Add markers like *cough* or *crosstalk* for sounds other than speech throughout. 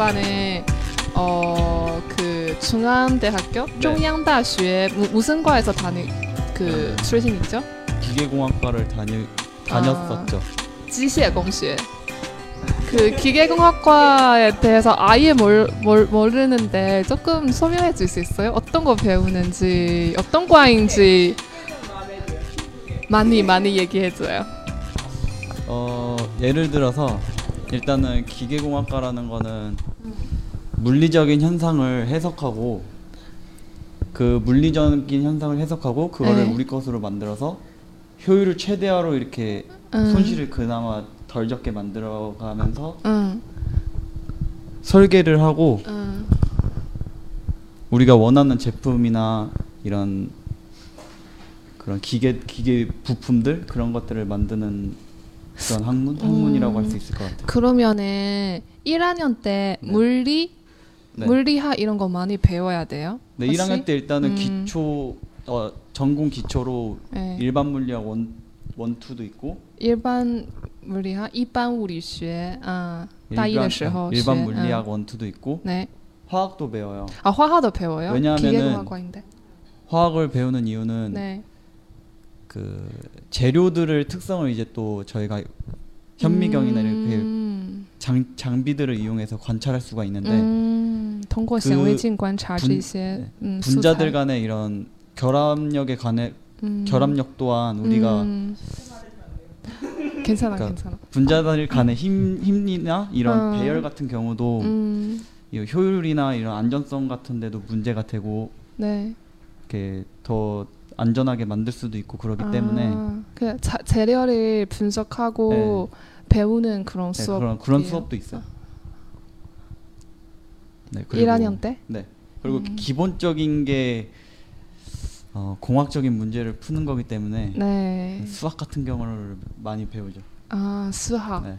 기계공학과는 어 그 중앙대학교 네. 중앙대학교 무슨 과에서 다니 그 출신이죠? 기계공학과를 다니 다녔었죠. 지시공学. 그 기계공학과에 대해서 아예 몰, 몰, 모르는데 조금 설명해 줄 수 있어요? 어떤 거 배우는지 어떤 과인지 많이 많이 얘기해 줘요. 어 예를 들어서 일단은 기계공학과라는 거는 물리적인 현상을 해석하고 그 물리적인 현상을 해석하고 그거를 네. 우리 것으로 만들어서 효율을 최대화로 이렇게 음. 손실을 그나마 덜 적게 만들어 가면서 응, 설계를 하고 응. 우리가 원하는 제품이나 이런 그런 기계 기계 부품들 그런 것들을 만드는 그런 학문 학문이라고 할 수 있을 것 같아요. 그러면은 1학년 때 네. 물리, 네. 물리학 이런 거 많이 배워야 돼요? 네, 혹시? 1학년 때 일단은 음. 기초 어, 전공 기초로 네. 일반 물리학 원 원투도 있고 일반 물리학, 一般物理学, 아, 大一的时候 일반 学, 물리학 응. 원투도 있고 네. 화학도 배워요. 아, 화학도 배워요? 왜냐하면은- 기계공학과인데. 화학을 배우는 이유는 네. 그 재료들을 특성을 이제 또 저희가 현미경이나 이렇게 음. 장, 장비들을 이용해서 관찰할 수가 있는데 嗯，通过显微镜观察 분 这些 네 嗯 분자들 素材 간의 이런 결합력에 관해 嗯 결합력 또한 우리가 음. 괜찮아 그러니까 괜찮아. 분자들 간의 힘 힘이나 이런 어. 배열 같은 경우도 음. 이 효율이나 이런 안전성 같은 데도 문제가 되고 네. 이렇게 더 안전하게 만들 수도 있고 그렇기 때문에 아, 그 자, 재료를 분석하고 배우는 그런 네, 수업 그런 그런 수업도 있어요. *laughs* 네, 1학년 때? 네. 그리고 음. 기본적인 게 어, 공학적인 문제를 푸는 거기 때문에 네. 수학 같은 경우를 많이 배우죠. 아, 수학. 네.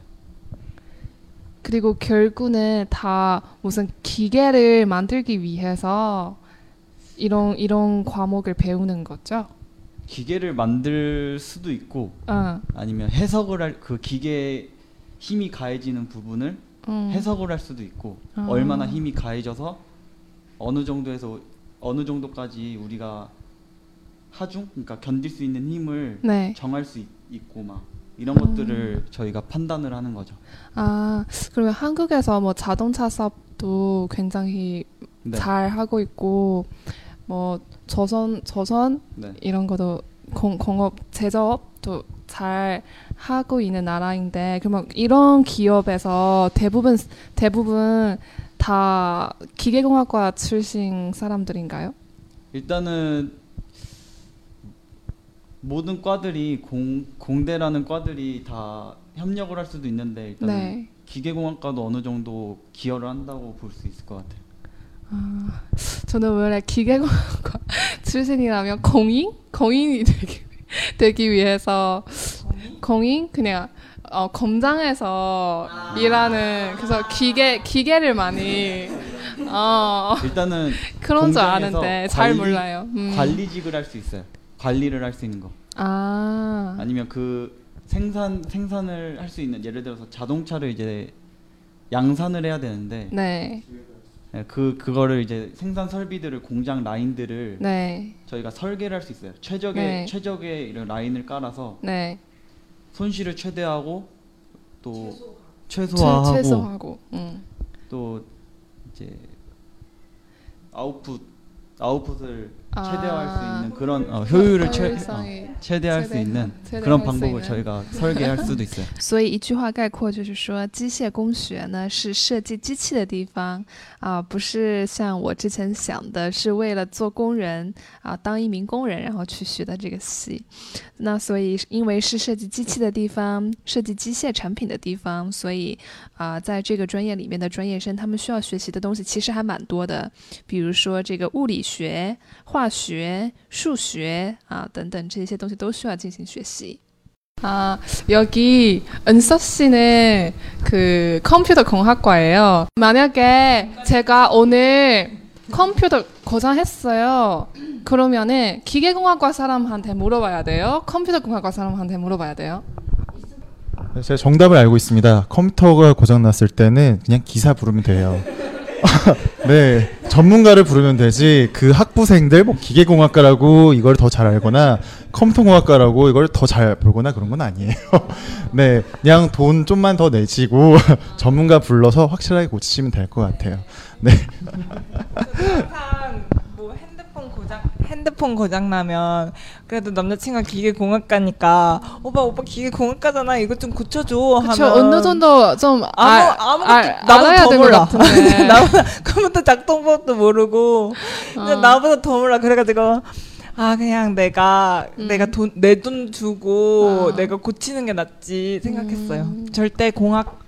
그리고 결국은 다 무슨 기계를 만들기 위해서 이런 이런 과목을 배우는 거죠. 기계를 만들 수도 있고 아, 아니면 해석을 할 그 기계에 힘이 가해지는 부분을 음. 해석을 할 수도 있고 아. 얼마나 힘이 가해져서 어느 정도에서 어느 정도까지 우리가 하중 그러니까 견딜 수 있는 힘을 네. 정할 수 있, 있고 막 이런 음. 것들을 저희가 판단을 하는 거죠. 아, 그러면 한국에서 뭐 자동차 사업도 굉장히 네. 잘 하고 있고 뭐 조선 조선 네. 이런 것도 공, 공업 제조업도 잘 하고 있는 나라인데 그러면 이런 기업에서 대부분 대부분 다 기계공학과 출신 사람들인가요? 일단은 모든 과들이 공 공대라는 과들이 다 협력을 할 수도 있는데 일단은 네. 기계공학과도 어느 정도 기여를 한다고 볼 수 있을 것 같아요. 아, 저는 원래 기계공학과 *laughs* 출신이라면 공인 공인이 되기 되기 위해서 공인 그냥 어, 공장에서 일하는 그래서 기계 기계를 많이 어 일단은 그런 줄 아는데 잘 관리- 몰라요. 음. 관리직을 할 수 있어요. 관리를 할 수 있는 거. 아, 아니면 그 생산 생산을 할 수 있는 예를 들어서 자동차를 이제 양산을 해야 되는데 네, 예, 그 그거를 이제 생산 설비들을 공장 라인들을 네, 저희가 설계를 할 수 있어요. 최적의 네. 최적의 이런 라인을 깔아서 네. 손실을 최대하고 또 최, 최소화하고 최소하고. 음. 또 이제 아웃풋 아웃풋을 아. 최대화할 수 있는 그런 어, 효율을 최, 어, 효율성이 최대할 수 최대- 있는 최대할 그런 수 방법을 있는. 저희가 설계할 수도 있어요. 所以一句话概括就是说，机械工学呢是设计机器的地方啊、不是像我之前想的是为了做工人啊、当一名工人然后去学的这个系。那所以因为是设计机器的地方，设计机械产品的地方，所以啊、在这个专业里面的专业生他们需要学习的东西其实还蛮多的，比如说这个物理学、化 学、数学啊等等这些东西都需要进行学习。 아, 여기 은서 씨는 그 컴퓨터 공학과예요. 만약에 제가 오늘 컴퓨터 고장했어요. 그러면은 기계공학과 사람한테 물어봐야 돼요. 컴퓨터 공학과 사람한테 물어봐야 돼요. 제가 정답을 알고 있습니다. 컴퓨터가 고장 났을 때는 그냥 기사 부르면 돼요. *laughs* 네, 전문가를 부르면 되지. 그 학부생들 뭐 기계공학과라고 이걸 더 잘 알거나 컴퓨터공학과라고 이걸 더 잘 보거나 그런 건 아니에요. *laughs* 네, 그냥 돈 좀만 더 내시고 *laughs* 전문가 불러서 확실하게 고치시면 될 것 같아요. 네, 핸드폰 고장 나면 그래도 남자친구가 기계 공학과니까 오빠 오빠 기계 공학과잖아 이거 좀 고쳐줘 그쵸 하면 어느 정도 좀 아무 알- 아무 알- 나보다 더 몰라. *laughs* 나보다 컴퓨터 작동법도 모르고 어. 나보다 더 몰라 그래가지고 아 그냥 내가 음. 내가 돈 내 돈 주고 아. 내가 고치는 게 낫지 생각했어요. 음. 절대 공학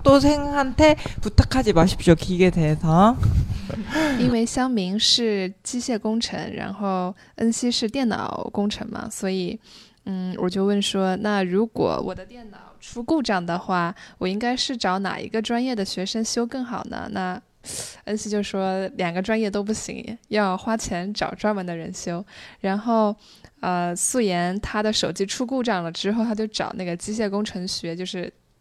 학도생한테 부탁하지 마십시오 기계 대해서.因为香明是机械工程，然后恩熙是电脑工程嘛，所以，嗯，我就问说，那如果我的电脑出故障的话，我应该是找哪一个专业的学生修更好呢？那恩熙就说两个专业都不行，要花钱找专门的人修。然后，呃，素颜她的手机出故障了之后，她就找那个机械工程学，就是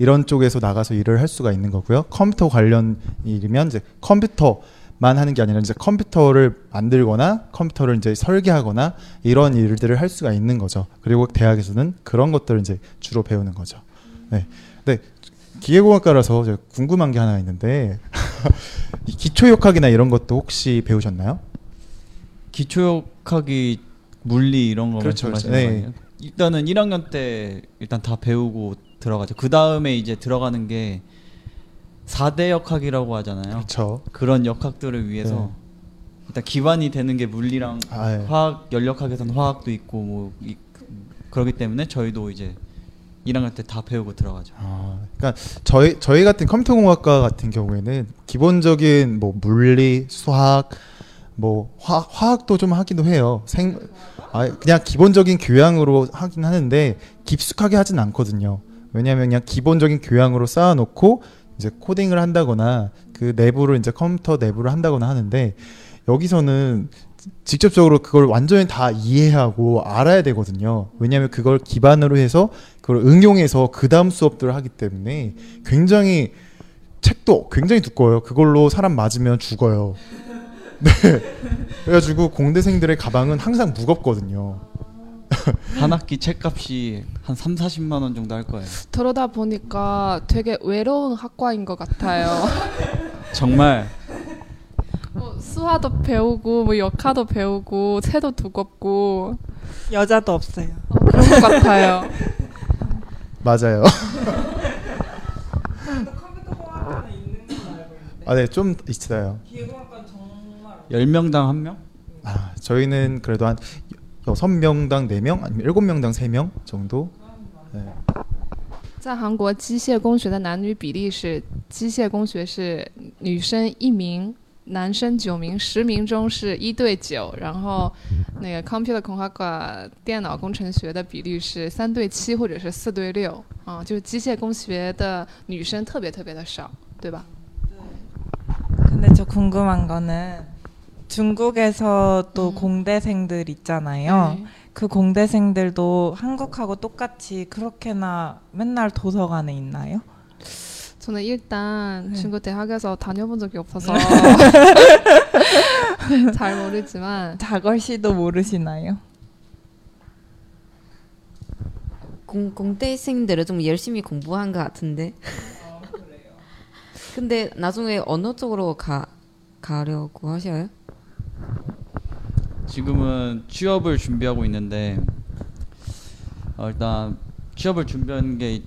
이런 쪽에서 나가서 일을 할 수가 있는 거고요. 컴퓨터 관련 일이면 이제 컴퓨터 만 하는 게 아니라 이제 컴퓨터를 만들거나 컴퓨터를 이제 설계하거나 이런 일들을 할 수가 있는 거죠. 그리고 대학에서는 그런 것들을 이제 주로 배우는 거죠. 네. 네. 기계공학과라서 제가 궁금한 게 하나 있는데 *laughs* 이 기초역학이나 이런 것도 혹시 배우셨나요? 기초역학이 물리 이런 거 그렇죠, 그렇죠. 거 네. 일단은 1학년 때 일단 다 배우고 들어가죠. 그 다음에 이제 들어가는 게 4대 역학이라고 하잖아요. 그렇죠. 그런 역학들을 위해서 네. 일단 기반이 되는 게 물리랑 아, 예. 화학 연력학에서는 화학도 있고 뭐 이, 그러기 때문에 저희도 이제 1학년 때 다 배우고 들어가죠. 아, 그러니까 저희 저희 같은 컴퓨터공학과 같은 경우에는 기본적인 뭐 물리, 수학, 뭐 화, 화학도 좀 하기도 해요. 생, 아, 그냥 기본적인 교양으로 하긴 하는데 깊숙하게 하진 않거든요. 왜냐하면 그냥 기본적인 교양으로 쌓아놓고 이제 코딩을 한다거나 그 내부를 이제 컴퓨터 내부를 한다거나 하는데 여기서는 직접적으로 그걸 완전히 다 이해하고 알아야 되거든요. 왜냐하면 그걸 기반으로 해서 그걸 응용해서 그 다음 수업들을 하기 때문에 굉장히 책도 굉장히 두꺼워요. 그걸로 사람 맞으면 죽어요. *laughs* 네. 그래가지고 공대생들의 가방은 항상 무겁거든요. *laughs* 한 학기 책값이 한 3, 40만 원 정도 할 거예요. 들어다 보니까 되게 외로운 학과인 것 같아요. *laughs* 정말 뭐 수화도 배우고 뭐 역화도 배우고 채도 두껍고 여자도 없어요. 그런 것 같아요. *laughs* 맞아요. 컴퓨터 공학과는 있는 걸로 알고 있는데 아, 네, 좀 있어요. 기계공학과는 정말 10명당 한 명? 아, 저희는 그래도 한 여섯 명당 네 명 아니면 일곱 명당 세 명 정도. 네. 在韩国，机械工学的男女比例是：机械工学是女生一名，男生九名，十名中是一对九。然后，那个 computer 空化挂电脑工程学的比例是三对七或者是四对六。啊、就是机械工学的女生特别特别的少，对吧？ 근데 저 궁금한 거는 중국에서 또 음. 공대생들 있잖아요. 네. 그 공대생들도 한국하고 똑같이 그렇게나 맨날 도서관에 있나요? 저는 일단 네. 중국 대학에서 다녀본 적이 없어서 *laughs* 잘 모르지만 자걸 씨도 모르시나요? 공, 공대생들은 좀 열심히 공부한 것 같은데. 근데 나중에 어느 쪽으로 가 가려고 하셔요? 지금은 취업을 준비하고 있는데 어, 일단 취업을 준비하는 게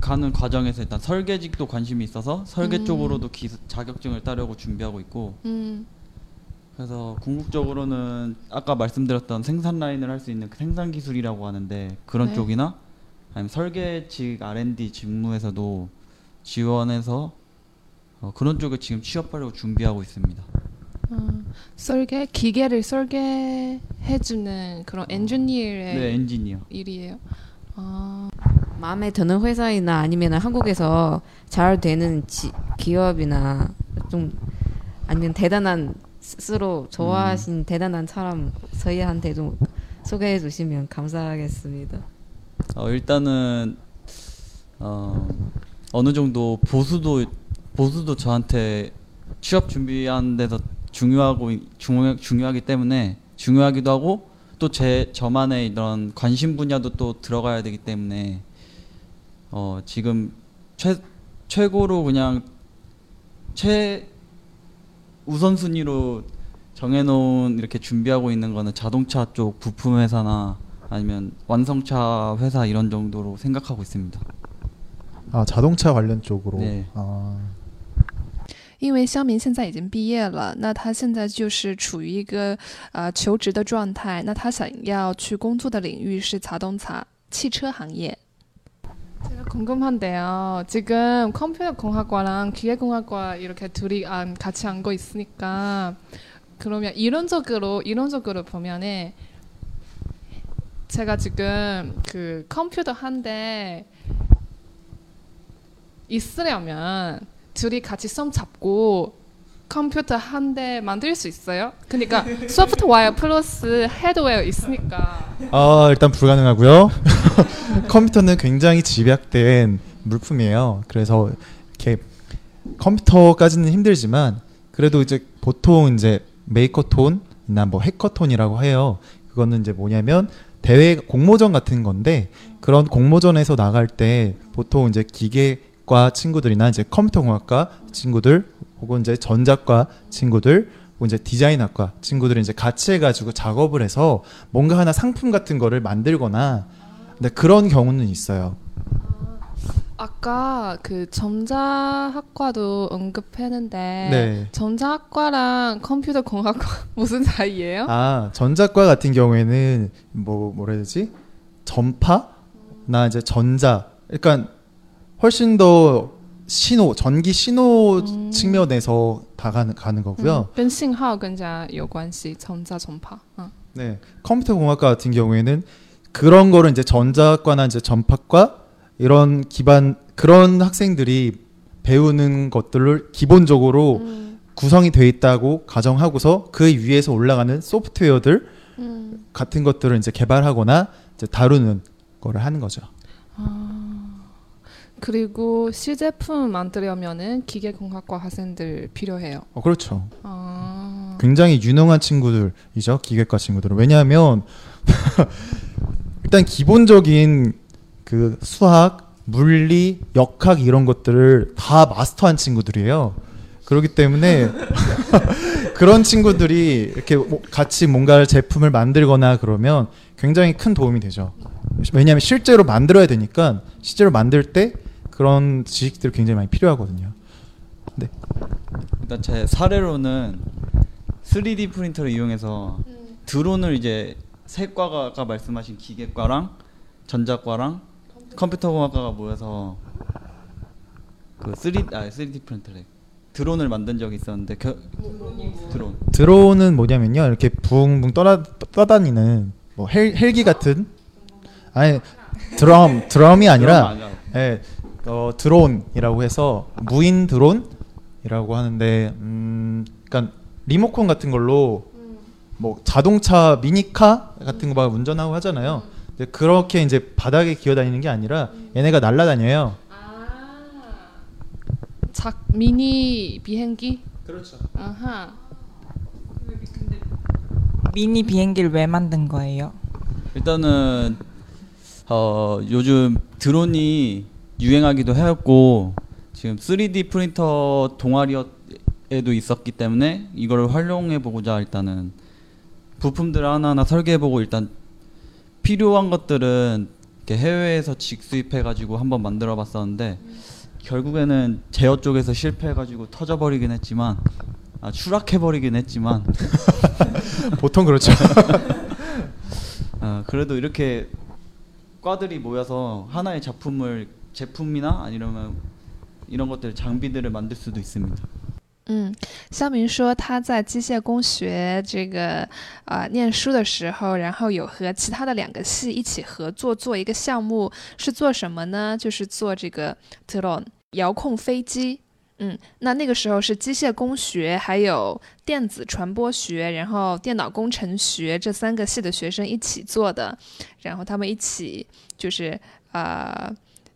가는 과정에서 일단 설계직도 관심이 있어서 설계 음. 쪽으로도 기, 자격증을 따려고 준비하고 있고 음, 그래서 궁극적으로는 아까 말씀드렸던 생산 라인을 할 수 있는 그 생산 기술이라고 하는데 그런 네. 쪽이나 아니면 설계직 R&D 직무에서도 지원해서 어, 그런 쪽에 지금 취업하려고 준비하고 있습니다. 음, 설계 기계를 설계해주는 그런 엔지니어의 네, 엔지니어. 일이에요. 아, 마음에 드는 회사이나 아니면 한국에서 잘 되는 지, 기업이나 좀 아니면 대단한 스스로 좋아하신 대단한 사람 저희한테 좀 소개해 주시면 감사하겠습니다. 어, 일단은 어, 어느 정도 보수도 보수도 저한테 취업 준비하는 데서 중요하고 중요, 중요하기 때문에 중요하기도 하고 또 제 저만의 이런 관심 분야도 또 들어가야 되기 때문에 어, 지금 최 최고로 그냥 최 우선순위로 정해놓은 이렇게 준비하고 있는 거는 자동차 쪽 부품 회사나 아니면 완성차 회사 이런 정도로 생각하고 있습니다. 아 자동차 관련 쪽으로. 네. 아, 因为香明现在已经毕业了，那他现在就是处于一个呃求职的状态。那他想要去工作的领域是자동차汽车行业。 제가 궁금한데요. 지금 컴퓨터 공학과랑 기계공학과 이렇게 둘이 안- 같이 앉고 있으니까 그러면 이론적으로 이론적으로 보면은 제가 지금 그 컴퓨터 한 대 있으려면 둘이 같이 손 잡고 컴퓨터 한 대 만들 수 있어요? 그러니까 소프트웨어 플러스 하드웨어 있으니까 아 일단 불가능하고요. *laughs* 컴퓨터는 굉장히 집약된 물품이에요. 그래서 이렇게 컴퓨터까지는 힘들지만 그래도 이제 보통 이제 메이커톤이나 뭐 해커톤이라고 해요. 그거는 이제 뭐냐면 대회 공모전 같은 건데 그런 공모전에서 나갈 때 보통 이제 기계 과 친구들이나 이제 컴퓨터공학과 친구들 혹은 이제 전자과 친구들 혹은 이제 디자인학과 친구들이 이제 같이 해가지고 작업을 해서 뭔가 하나 상품 같은 거를 만들거나 근데 그런 경우는 있어요. 아까 그 전자학과도 언급했는데 네. 전자학과랑 컴퓨터 공학과 *laughs* 무슨 사이예요? 아 전자과 같은 경우에는 뭐 뭐라 해야 되지 전파나 이제 전자 그러니까 훨씬 더 신호 전기 신호 음. 측면에서 다 가는 가는 거고요. 跟信号更加有关系，전자 전파. 어. 네 컴퓨터 공학과 같은 경우에는 그런 거를 이제 전자과나 이제 전파과 이런 기반 그런 학생들이 배우는 것들을 기본적으로 음, 구성이 돼 있다고 가정하고서 그 위에서 올라가는 소프트웨어들 음. 같은 것들을 이제 개발하거나 이제 다루는 거를 하는 거죠. 그리고 시제품 만들려면은 기계공학과 학생들 필요해요. 어, 그렇죠. 아, 굉장히 유능한 친구들이죠. 기계과 친구들은. 왜냐하면 *laughs* 일단 기본적인 그 수학, 물리, 역학 이런 것들을 다 마스터한 친구들이에요. 그렇기 때문에 *laughs* 그런 친구들이 이렇게 뭐 같이 뭔가 제품을 만들거나 그러면 굉장히 큰 도움이 되죠. 왜냐하면 실제로 만들어야 되니까 실제로 만들 때 그런 지식들이 굉장히 많이 필요하거든요. 일단 제 사례로는 3D 프린터를 이용해서 드론을 이제 세과가 말씀하신 기계과랑 전자과랑 컴퓨터공학과가 모여서 그 3D 아 3D 프린터래. 드론을 만든 적이 있었는데 겨, 드론 드론은 뭐냐면요. 이렇게 붕붕 떠다, 떠다니는 뭐 헬, 헬기 같은? 아니 드럼 드럼이 아니라. 예, 어, 드론이라고 해서 무인 드론이라고 하는데 음, 그러니까 리모컨 같은 걸로 뭐 자동차 미니카 같은 거 막 운전하고 하잖아요. 근데 그렇게 이제 바닥에 기어다니는 게 아니라 얘네가 날아다녀요. 작 미니 비행기. 그렇죠. 아하. 미니 비행기를 왜 만든 거예요? 일단은 어 요즘 드론이 유행하기도 해왔고 지금 3D 프린터 동아리에도 있었기 때문에 이걸 활용해 보고자 일단은 부품들 하나하나 설계해 보고 일단 필요한 것들은 이렇게 해외에서 직수입해 가지고 한번 만들어 봤었는데 결국에는 제어 쪽에서 실패해 가지고 터져 버리긴 했지만 아 추락해 버리긴 했지만 *laughs* 보통 그렇죠. 어, *laughs* 그래도 이렇게 과들이 모여서 하나의 작품을 제품이나 아니면 이런 것들 장비들을 만들 수도 있습니다. 嗯，肖明说他在机械工学这个呃念书的时候，然后有和其他的两个系一起合作做一个项目，是做什么呢？就是做这个 drone 遥控飞机。嗯，那那个时候是机械工学，还有电子传播学，然后电脑工程学这三个系的学生一起做的，然后他们一起就是呃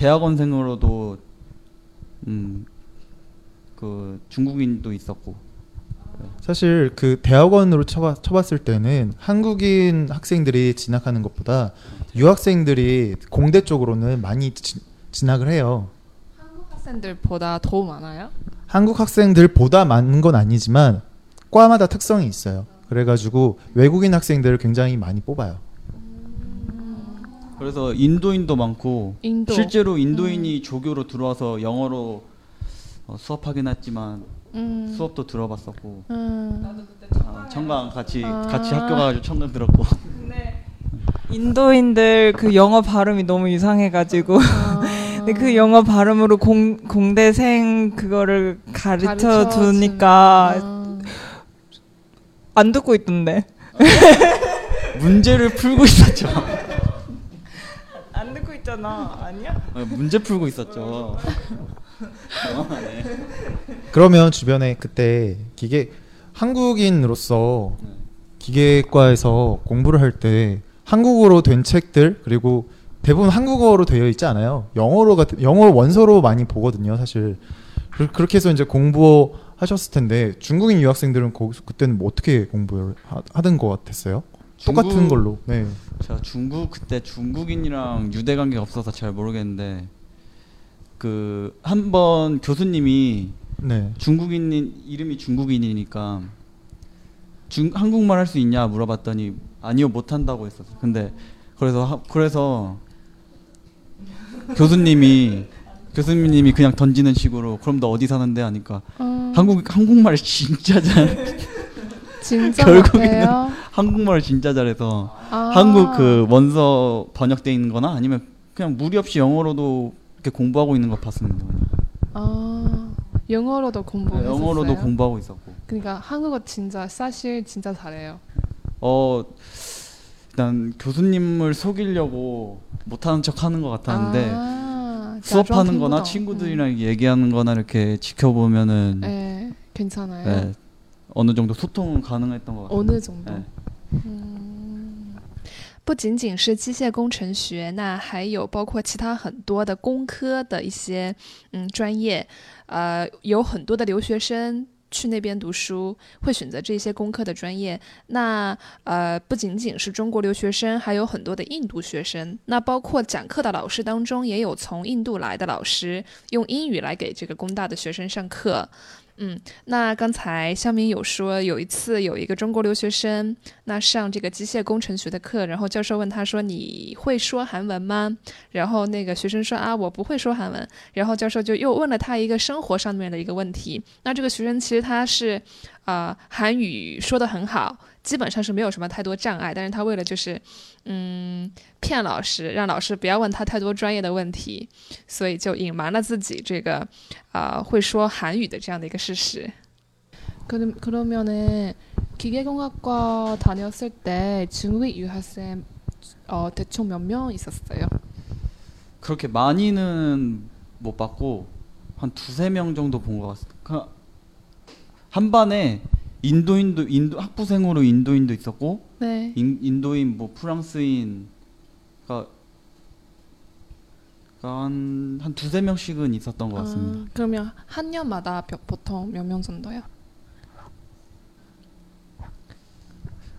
대학원생으로도 음 그 중국인도 있었고 사실 그 대학원으로 쳐봤, 쳐봤을 때는 한국인 학생들이 진학하는 것보다 유학생들이 공대 쪽으로는 많이 지, 진학을 해요. 학생들보다 더 많아요? 한국 학생들보다 많은 건 아니지만 과마다 특성이 있어요. 그래가지고 외국인 학생들을 굉장히 많이 뽑아요. 그래서 인도인도 많고 인도. 실제로 인도인이 조교로 들어와서 영어로 어, 수업하긴 했지만 음. 수업도 들어봤었고 음. 아, 청강 같이 아. 같이 학교 가가지고 청강 들었고 인도인들 그 영어 발음이 너무 이상해가지고 아. 근데 그 영어 발음으로 공 공대생 그거를 가르쳐 가르쳐 주니까 아. 안 듣고 있던데 문제를 풀고 있었죠. *laughs* 있잖아 아니야? 어, 문제 풀고 있었죠. 아, 네. 그러면 주변에 그때 기계 한국인으로서 네. 기계과에서 공부를 할 때 한국어로 된 책들 그리고 대부분 한국어로 되어 있지 않아요. 영어로가 영어 원서로 많이 보거든요, 사실. 그, 그렇게 해서 이제 공부하셨을 텐데 중국인 유학생들은 거기서 그때는 뭐 어떻게 공부를 하, 하던 것 같았어요? 똑같은 중국- 걸로. 네. 제가 중국 그때 중국인이랑 유대 관계가 없어서 잘 모르겠는데 그 한 번 교수님이 네. 중국인 이름이 중국인이니까 중 한국말 할 수 있냐 물어봤더니 아니요 못 한다고 했었어. 근데 그래서 하, 그래서 교수님이 교수님이 그냥 던지는 식으로 그럼 너 어디 사는데 하니까 음. 한국 한국말 진짜 잘 진짜 *laughs* 결국에는? 한국말을 진짜 잘해서 아. 한국 그 원서 번역돼 있는 거나 아니면 그냥 무리 없이 영어로도 이렇게 공부하고 있는 거 봤습니다. 아. 영어로도 공부했었어요? 네, 영어로도 공부하고 있었고. 그러니까 한국어 진짜 사실 진짜 잘해요. 어 일단 교수님을 속이려고 못하는 척 하는 것 같았는데 아, 수업하는 거나 자주 친구들이랑 얘기하는 거나 이렇게 지켜보면은 음. 네, 괜찮아요. 네, 어느 정도 소통은 가능했던 것 같아요. 어느 정도? 네. 不仅仅是机械工程学，那还有包括其他很多的工科的一些嗯专业，呃，有很多的留学生去那边读书，会选择这些工科的专业。那呃，不仅仅是中国留学生，还有很多的印度学生。那包括讲课的老师当中，也有从印度来的老师，用英语来给这个工大的学生上课。嗯，那刚才肖明有说，有一次有一个中国留学生，那上这个机械工程学的课，然后教授问他说：“你会说韩文吗？”然后那个学生说：“啊，我不会说韩文。”然后教授就又问了他一个生活上面的一个问题。那这个学生其实他是，呃，韩语说的很好，基本上是没有什么太多障碍，但是他为了就是，嗯，骗老师，让老师不要问他太多专业的问题，所以就隐瞒了自己这个，呃，会说韩语的这样的一个事实。 그럼 그러면은 기계공학과 다녔을 때 중국인 유학생 어, 대충 몇 명 있었어요? 그렇게 많이는 못 봤고 한 두세 명 정도 본 것 같습니다. 그, 한 반에 인도인도 인도 학부생으로 인도인도 있었고 네. 인, 인도인 뭐 프랑스인 그러니까 한, 한 두세 명씩은 있었던 것 같습니다. 아, 그러면 한 년마다 몇- 보통 몇 명 정도요?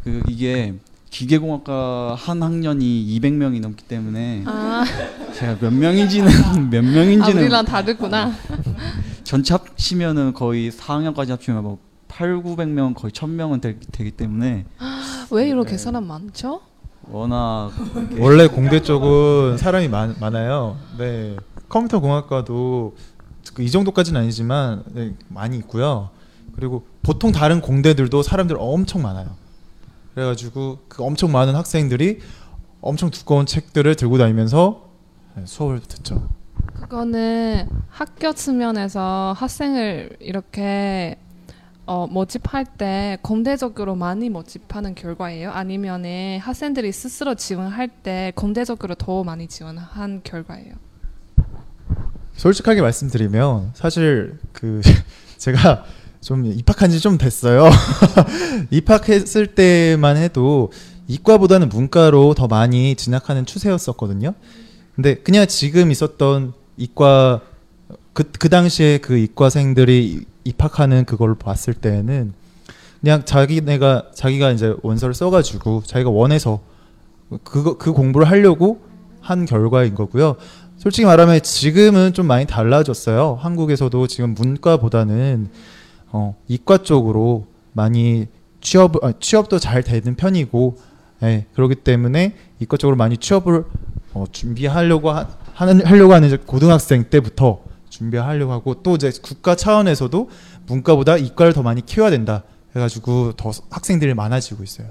그 이게 기계공학과 한 학년이 200명이 넘기 때문에 아, 제가 몇 명인지는 *laughs* 몇아 명인지는 우리랑 다르구나. 전체 합치면은 거의 4학년까지 합치면 뭐 8, 900명 거의 1000명은 되, 되기 때문에 *gasps* 왜 이렇게 사람 많죠? 워낙 *laughs* 원래 공대 쪽은 사람이 많, 많아요. 네. 컴퓨터 공학과도 그이 정도까지는 아니지만 네, 많이 있고요. 그리고 보통 다른 공대들도 사람들 엄청 많아요. 그래가지고 그 엄청 많은 학생들이 엄청 두꺼운 책들을 들고 다니면서 네, 수업을 듣죠. 그거는 학교 측면에서 학생을 이렇게 어, 모집할 때 공대적으로 많이 모집하는 결과예요? 아니면은 학생들이 스스로 지원할 때 공대적으로 더 많이 지원한 결과예요? 솔직하게 말씀드리면 사실 그 *laughs* 제가 좀 입학한 지 좀 됐어요. *laughs* 입학했을 때만 해도 이과보다는 문과로 더 많이 진학하는 추세였었거든요. 근데 그냥 지금 있었던 이과 그, 그 당시에 그 이과생들이 입학하는 그걸 봤을 때는 그냥 자기네가 자기가 이제 원서를 써가지고 자기가 원해서 그거 그 공부를 하려고 한 결과인 거고요. 솔직히 말하면 지금은 좀 많이 달라졌어요. 한국에서도 지금 문과보다는 어, 이과 쪽으로 많이 취업 아, 취업도 잘 되는 편이고, 예, 그렇기 때문에 이과 쪽으로 많이 취업을 어, 준비하려고 하, 하는 하려고 하는 고등학생 때부터 준비하려고 하고 또 이제 국가 차원에서도 문과보다 이과를 더 많이 키워야 된다 해가지고 더 학생들이 많아지고 있어요.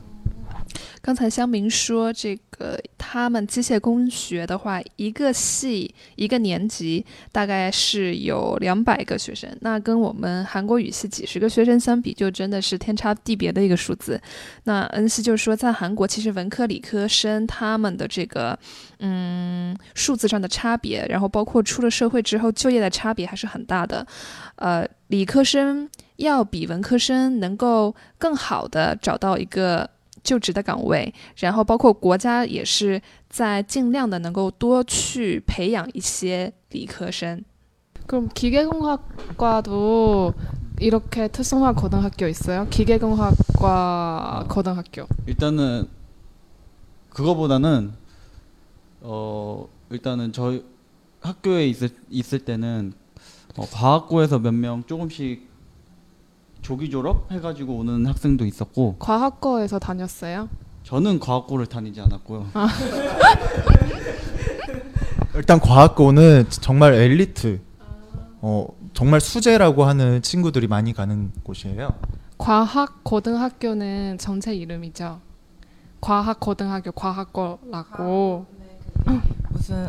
刚才香明说，这个他们机械工学的话，一个系一个年级大概是有两百个学生，那跟我们韩国语系几十个学生相比，就真的是天差地别的一个数字。那恩熙就说，在韩国其实文科理科生他们的这个嗯数字上的差别，然后包括出了社会之后就业的差别还是很大的。呃，理科生要比文科生能够更好的找到一个。就职的岗位，然后包括国家也是在尽量的能够多去培养一些理科生。 그럼 기계공학과도 이렇게 특성화 고등학교 있어요? 기계공학과 고등학교. 일단은 그거보다는 어 일단은 저희 학교에 있을 있을 때는 어, 과학고에서 몇 명 조금씩 조기 졸업 해가지고 오는 학생도 있었고 과학과에서 다녔어요? 저는 과학고를 다니지 않았고요. *laughs* 일단 과학고는 정말 엘리트, 어 정말 수재라고 하는 친구들이 많이 가는 곳이에요. 과학 고등학교는 전체 이름이죠. 과학 고등학교 과학과라고. 무슨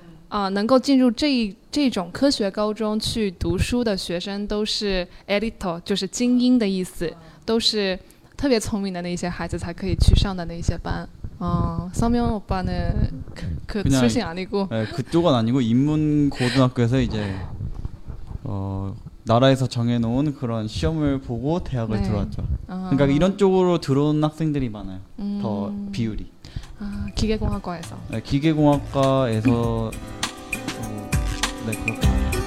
啊、能够进入这一这种科学高中去读书的学生都是 elite，就是精英的意思，都是特别聪明的那些孩子才可以去上的那些班。嗯，상명오빠는그 그냥- 출신 아니고 네, 그쪽은 아니고 인문 고등학교에서 이제 어 나라에서 정해놓은 그런 시험을 보고 대학을 네. 들어왔죠. 아, 그러니까 이런 쪽으로 들어온 학생들이 많아요. 음, 더 비율이. 아, 기계공학과에서. 네, 기계공학과에서 어, 네 그렇게.